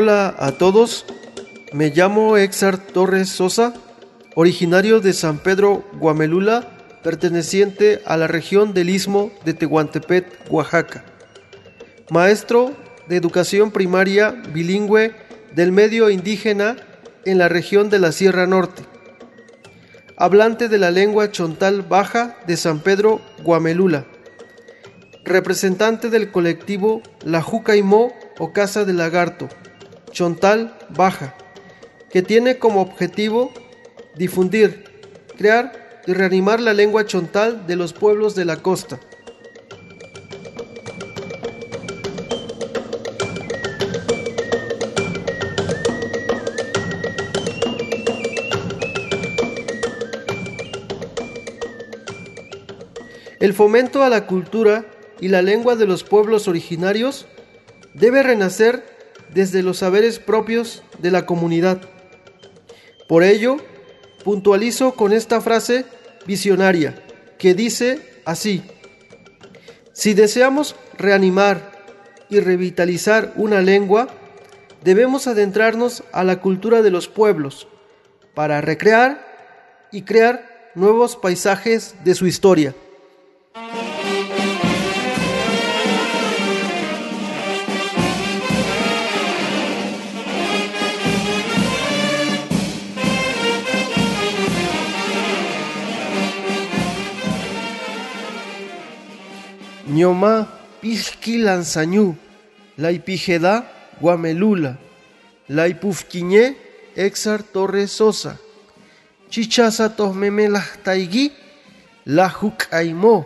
Hola a todos, me llamo Exar Torres Sosa, originario de San Pedro Guamelula, perteneciente a la región del Istmo de Tehuantepec, Oaxaca. Maestro de educación primaria bilingüe del medio indígena en la región de la Sierra Norte. Hablante de la lengua chontal baja de San Pedro Guamelula. Representante del colectivo La Jucaimó o Casa del Lagarto Chontal Baja, que tiene como objetivo difundir, crear y reanimar la lengua chontal de los pueblos de la costa. El fomento a la cultura y la lengua de los pueblos originarios debe renacer desde los saberes propios de la comunidad. Por ello, puntualizo con esta frase visionaria que dice así, si deseamos reanimar y revitalizar una lengua, debemos adentrarnos a la cultura de los pueblos para recrear y crear nuevos paisajes de su historia. Ñoma pishki lanzañú, la ipijeda guamelula, la ipufquiñé exar torre sosa, chichaza tohmemelah taigui, la jukaimo,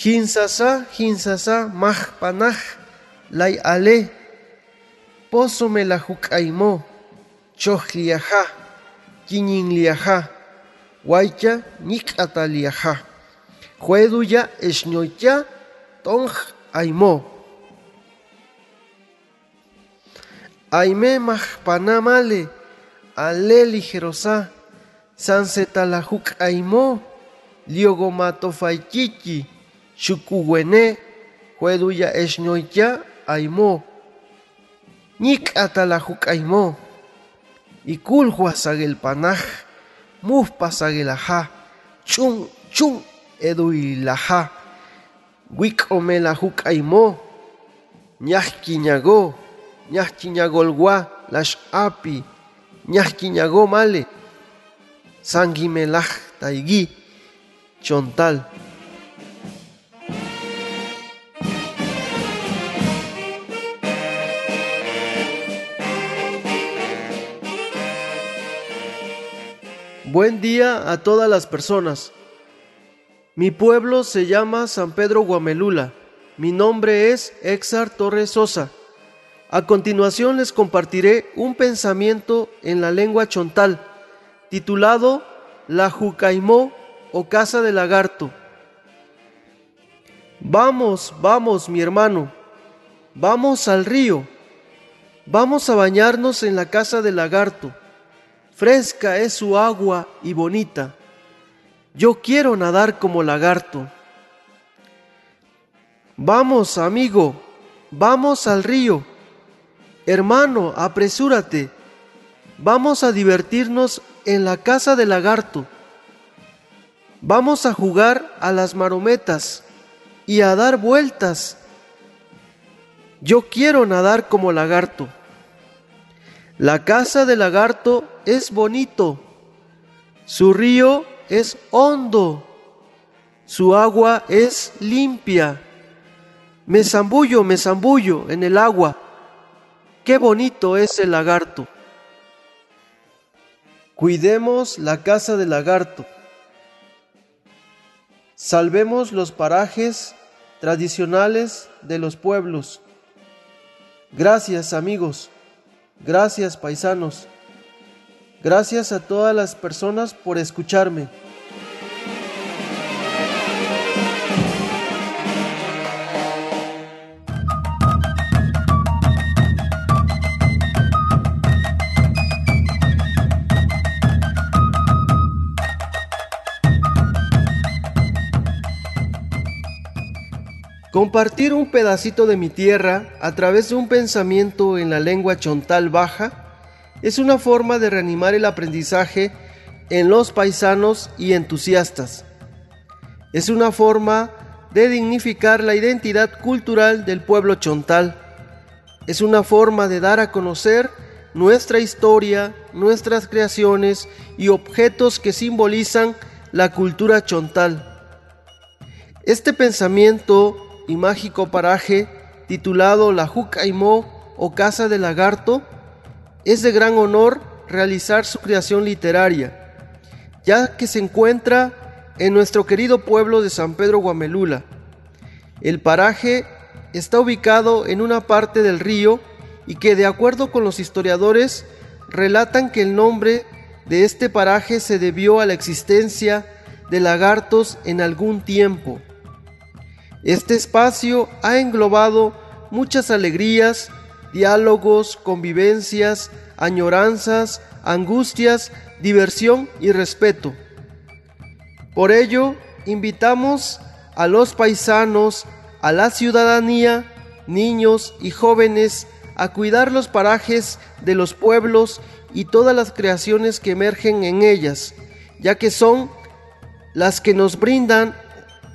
hinsasa hinsasa mahpanaj, la ale, posome la Jueduya esñoya tong aimo. Aime mahpanamale, ale ligerosa, sansetalajuk aimo, liogomatofaikiki, chukuwene, jueduya esñoya aimo. Nik atalajuk aimo. Ikulhua sagel panaj, mufpa sagelaja, chung chung edui laja, wikome la hukaimo, ñasquiñago, ñasquiñagolgua, lash api, ñasquiñago male, sanguimelaj taigui, chontal. Buen día a todas las personas. Mi pueblo se llama San Pedro Guamelula. Mi nombre es Exar Torres Sosa. A continuación les compartiré un pensamiento en la lengua chontal, titulado La Jucaimó o Casa del Lagarto. Vamos, vamos, mi hermano, vamos al río, vamos a bañarnos en la casa del lagarto. Fresca es su agua y bonita. Yo quiero nadar como lagarto. Vamos, amigo, vamos al río. Hermano, apresúrate. Vamos a divertirnos en la casa del lagarto. Vamos a jugar a las marometas y a dar vueltas. Yo quiero nadar como lagarto. La casa del lagarto es bonito Su río es hondo, su agua es limpia. Me zambullo, me zambullo en el agua. Qué bonito es el lagarto. Cuidemos la casa del lagarto. Salvemos los parajes tradicionales de los pueblos. Gracias amigos, gracias paisanos, gracias a todas las personas por escucharme. Compartir un pedacito de mi tierra a través de un pensamiento en la lengua chontal baja es una forma de reanimar el aprendizaje en los paisanos y entusiastas. Es una forma de dignificar la identidad cultural del pueblo chontal. Es una forma de dar a conocer nuestra historia, nuestras creaciones y objetos que simbolizan la cultura chontal. Este pensamiento y mágico paraje titulado La Jucaimó o Casa del Lagarto, es de gran honor realizar su creación literaria, ya que se encuentra en nuestro querido pueblo de San Pedro Guamelula. El paraje está ubicado en una parte del río y que de acuerdo con los historiadores relatan que el nombre de este paraje se debió a la existencia de lagartos en algún tiempo. Este espacio ha englobado muchas alegrías, diálogos, convivencias, añoranzas, angustias, diversión y respeto. Por ello, invitamos a los paisanos, a la ciudadanía, niños y jóvenes a cuidar los parajes de los pueblos y todas las creaciones que emergen en ellas, ya que son las que nos brindan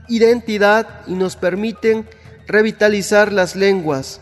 identidad y nos permiten revitalizar las lenguas.